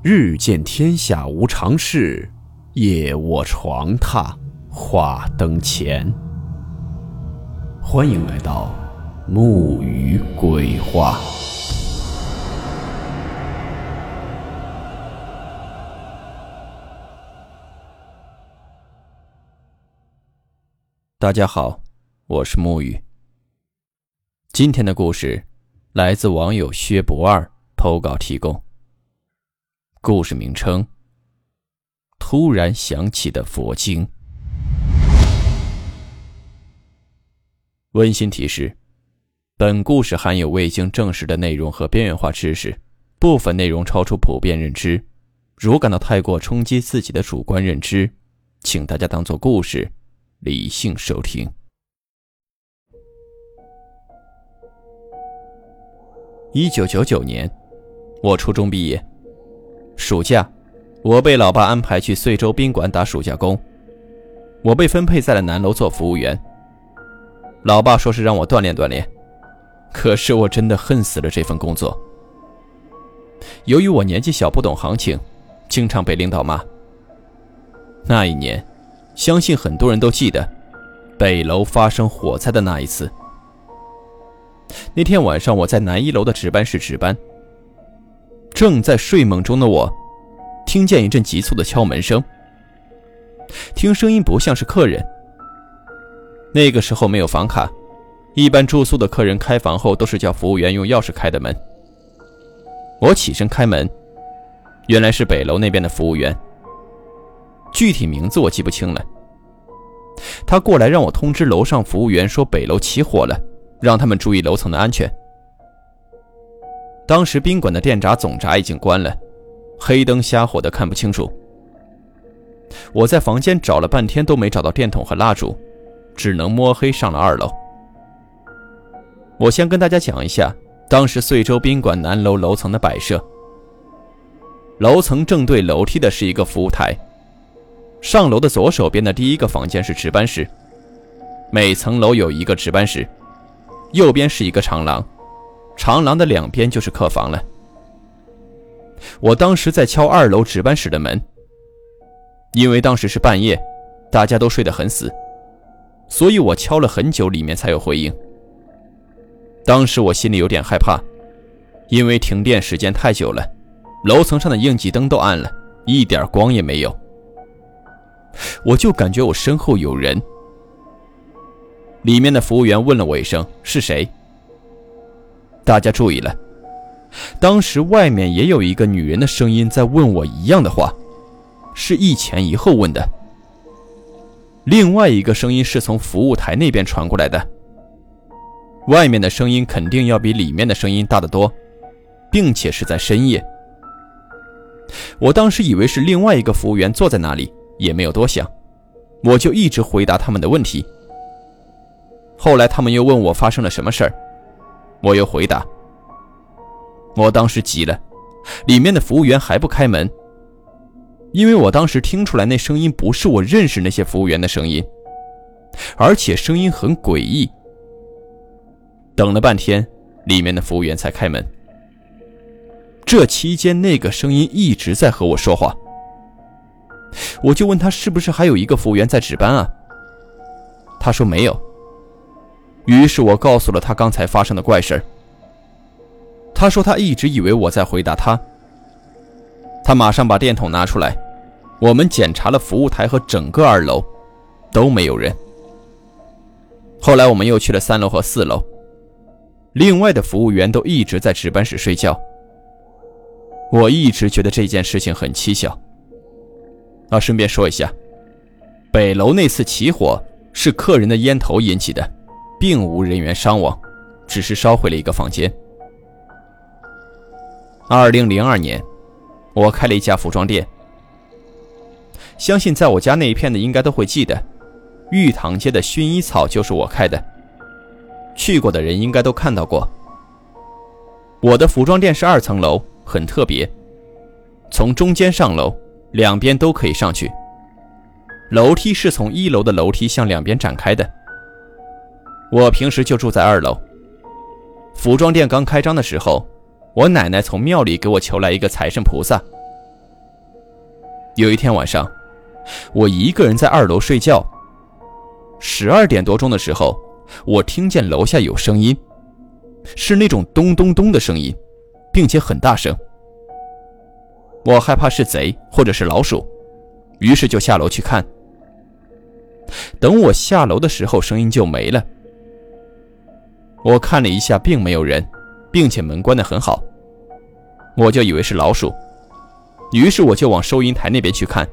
日见天下无常事，夜卧床榻话灯前。欢迎来到木鱼鬼话。大家好，我是木鱼。今天的故事来自网友薛不二投稿提供。故事名称：突然响起的佛经。温馨提示：本故事含有未经证实的内容和边缘化知识，部分内容超出普遍认知。如感到太过冲击自己的主观认知，请大家当做故事，理性收听。一九九九年，我初中毕业。暑假，我被老爸安排去遂州宾馆打暑假工。我被分配在了南楼做服务员。老爸说是让我锻炼锻炼，可是我真的恨死了这份工作。由于我年纪小，不懂行情，经常被领导骂。那一年，相信很多人都记得，北楼发生火灾的那一次。那天晚上，我在南一楼的值班室值班。正在睡梦中的我，听见一阵急促的敲门声。听声音不像是客人。那个时候没有房卡，一般住宿的客人开房后都是叫服务员用钥匙开的门。我起身开门，原来是北楼那边的服务员。具体名字我记不清了。他过来让我通知楼上服务员说北楼起火了，让他们注意楼层的安全。当时宾馆的电闸总闸已经关了，黑灯瞎火的看不清楚。我在房间找了半天都没找到电筒和蜡烛，只能摸黑上了二楼。我先跟大家讲一下当时遂州宾馆南楼楼层的摆设。楼层正对楼梯的是一个服务台，上楼的左手边的第一个房间是值班室，每层楼有一个值班室，右边是一个长廊。长廊的两边就是客房了。我当时在敲二楼值班室的门，因为当时是半夜，大家都睡得很死，所以我敲了很久，里面才有回应。当时我心里有点害怕，因为停电时间太久了，楼层上的应急灯都暗了，一点光也没有。我就感觉我身后有人。里面的服务员问了我一声：“是谁？”大家注意了，当时外面也有一个女人的声音在问我一样的话，是一前一后问的。另外一个声音是从服务台那边传过来的，外面的声音肯定要比里面的声音大得多，并且是在深夜。我当时以为是另外一个服务员坐在那里，也没有多想，我就一直回答他们的问题。后来他们又问我发生了什么事儿。我又回答：“我当时急了，里面的服务员还不开门，因为我当时听出来那声音不是我认识那些服务员的声音，而且声音很诡异。等了半天，里面的服务员才开门。这期间，那个声音一直在和我说话。我就问他是不是还有一个服务员在值班啊？他说没有。”于是我告诉了他刚才发生的怪事他说他一直以为我在回答他。他马上把电筒拿出来，我们检查了服务台和整个二楼，都没有人。后来我们又去了三楼和四楼，另外的服务员都一直在值班室睡觉。我一直觉得这件事情很蹊跷。啊，顺便说一下，北楼那次起火是客人的烟头引起的。并无人员伤亡，只是烧毁了一个房间。二零零二年，我开了一家服装店。相信在我家那一片的应该都会记得，玉堂街的薰衣草就是我开的。去过的人应该都看到过。我的服装店是二层楼，很特别，从中间上楼，两边都可以上去。楼梯是从一楼的楼梯向两边展开的。我平时就住在二楼。服装店刚开张的时候，我奶奶从庙里给我求来一个财神菩萨，有一天晚上，我一个人在二楼睡觉。十二点多钟的时候，我听见楼下有声音，是那种咚咚咚的声音，并且很大声。我害怕是贼或者是老鼠，于是就下楼去看。等我下楼的时候，声音就没了。我看了一下，并没有人，并且门关得很好，我就以为是老鼠。于是我就往收银台那边去看，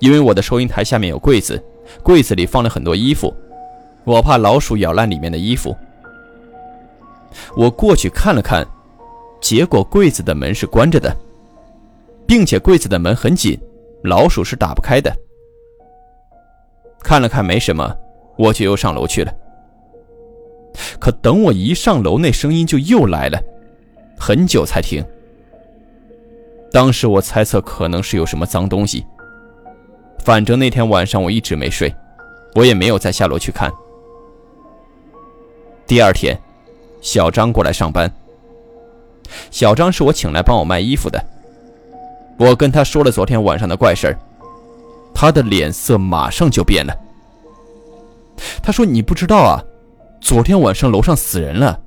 因为我的收银台下面有柜子，柜子里放了很多衣服，我怕老鼠咬烂里面的衣服。我过去看了看，结果柜子的门是关着的，并且柜子的门很紧，老鼠是打不开的。看了看没什么，我就又上楼去了。可等我一上楼，那声音就又来了，很久才停。当时我猜测可能是有什么脏东西。反正那天晚上我一直没睡，我也没有再下楼去看。第二天，小张过来上班。小张是我请来帮我卖衣服的。我跟他说了昨天晚上的怪事儿，他的脸色马上就变了。他说：“你不知道啊，昨天晚上楼上死人了。”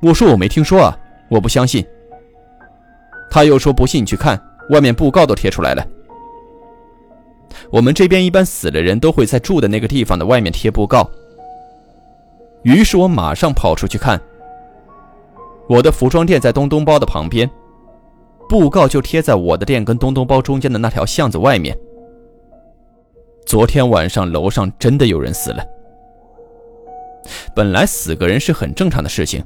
我说：“我没听说啊，我不相信。”他又说：“不信你去看，外面布告都贴出来了。我们这边一般死了人都会在住的那个地方的外面贴布告。”于是我马上跑出去看。我的服装店在东东包的旁边，布告就贴在我的店跟东东包中间的那条巷子外面。昨天晚上楼上真的有人死了。本来死个人是很正常的事情，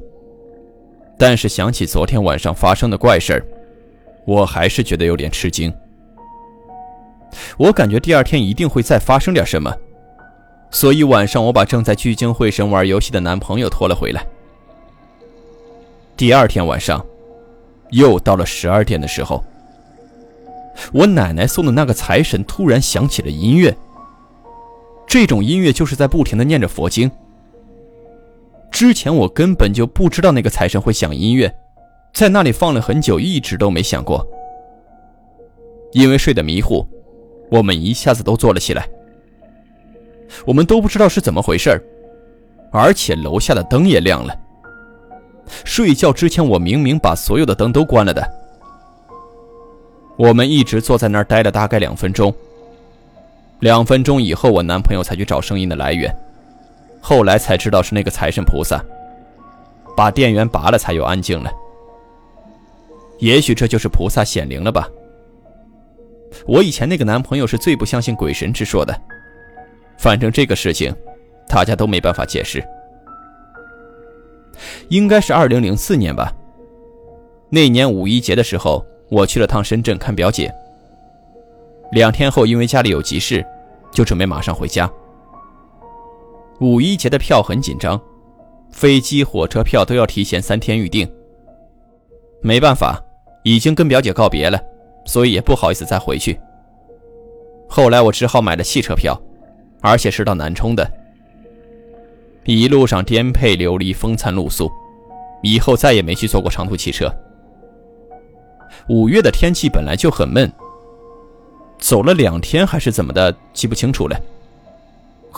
但是想起昨天晚上发生的怪事儿。我还是觉得有点吃惊。我感觉第二天一定会再发生点什么，所以晚上我把正在聚精会神玩游戏的男朋友拖了回来。第二天晚上，又到了十二点的时候，我奶奶送的那个财神突然响起了音乐。这种音乐就是在不停的念着佛经。之前我根本就不知道那个财神会响音乐。在那里放了很久，一直都没响过。因为睡得迷糊，我们一下子都坐了起来。我们都不知道是怎么回事而且楼下的灯也亮了。睡觉之前，我明明把所有的灯都关了的。我们一直坐在那儿待了大概两分钟。两分钟以后，我男朋友才去找声音的来源，后来才知道是那个财神菩萨，把电源拔了，才又安静了。也许这就是菩萨显灵了吧。我以前那个男朋友是最不相信鬼神之说的，反正这个事情，大家都没办法解释。应该是二零零四年吧。那年五一节的时候，我去了趟深圳看表姐。两天后，因为家里有急事，就准备马上回家。五一节的票很紧张，飞机、火车票都要提前三天预定。没办法。已经跟表姐告别了，所以也不好意思再回去。后来我只好买了汽车票，而且是到南充的。一路上颠沛流离，风餐露宿，以后再也没去坐过长途汽车。五月的天气本来就很闷，走了两天还是怎么的，记不清楚了。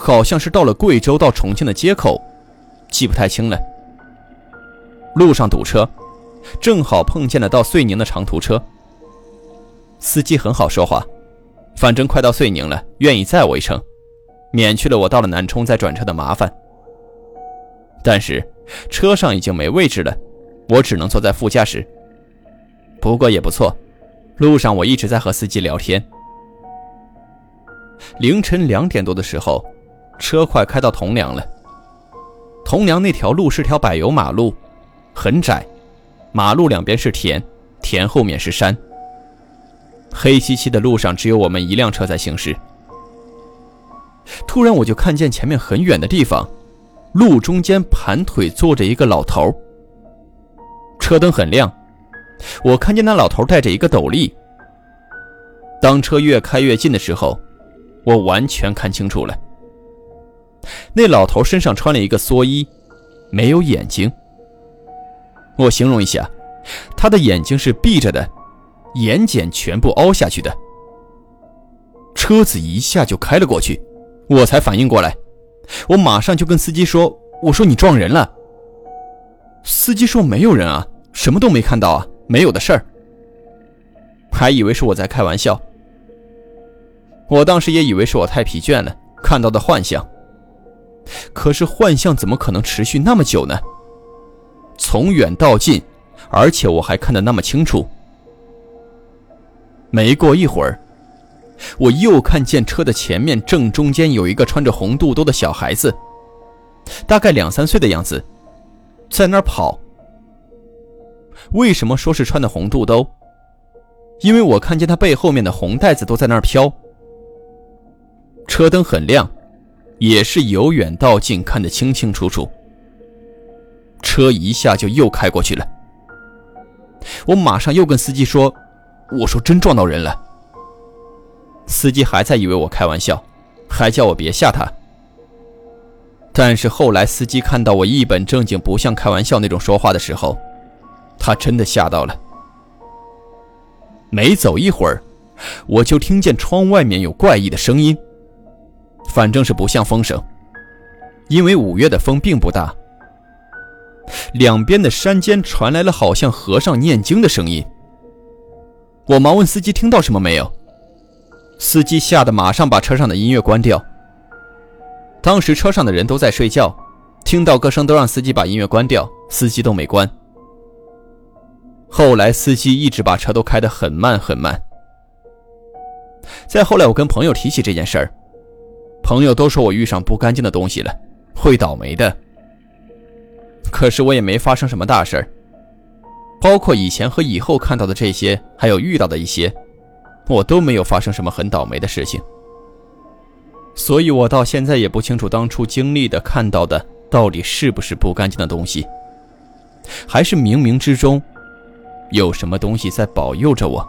好像是到了贵州到重庆的街口，记不太清了。路上堵车。正好碰见了到遂宁的长途车，司机很好说话，反正快到遂宁了，愿意载我一程，免去了我到了南充再转车的麻烦。但是车上已经没位置了，我只能坐在副驾驶。不过也不错，路上我一直在和司机聊天。凌晨两点多的时候，车快开到铜梁了。铜梁那条路是条柏油马路，很窄。马路两边是田，田后面是山。黑漆漆的路上只有我们一辆车在行驶。突然，我就看见前面很远的地方，路中间盘腿坐着一个老头。车灯很亮，我看见那老头戴着一个斗笠。当车越开越近的时候，我完全看清楚了，那老头身上穿了一个蓑衣，没有眼睛。我形容一下，他的眼睛是闭着的，眼睑全部凹下去的。车子一下就开了过去，我才反应过来，我马上就跟司机说：“我说你撞人了。”司机说：“没有人啊，什么都没看到啊，没有的事儿。”还以为是我在开玩笑。我当时也以为是我太疲倦了，看到的幻象。可是幻象怎么可能持续那么久呢？从远到近，而且我还看得那么清楚。没过一会儿，我又看见车的前面正中间有一个穿着红肚兜的小孩子，大概两三岁的样子，在那儿跑。为什么说是穿的红肚兜？因为我看见他背后面的红带子都在那儿飘。车灯很亮，也是由远到近看得清清楚楚。车一下就又开过去了，我马上又跟司机说：“我说真撞到人了。”司机还在以为我开玩笑，还叫我别吓他。但是后来司机看到我一本正经、不像开玩笑那种说话的时候，他真的吓到了。没走一会儿，我就听见窗外面有怪异的声音，反正是不像风声，因为五月的风并不大。两边的山间传来了好像和尚念经的声音。我忙问司机听到什么没有，司机吓得马上把车上的音乐关掉。当时车上的人都在睡觉，听到歌声都让司机把音乐关掉，司机都没关。后来司机一直把车都开得很慢很慢。再后来我跟朋友提起这件事儿，朋友都说我遇上不干净的东西了，会倒霉的。可是我也没发生什么大事儿，包括以前和以后看到的这些，还有遇到的一些，我都没有发生什么很倒霉的事情。所以我到现在也不清楚当初经历的、看到的到底是不是不干净的东西，还是冥冥之中有什么东西在保佑着我。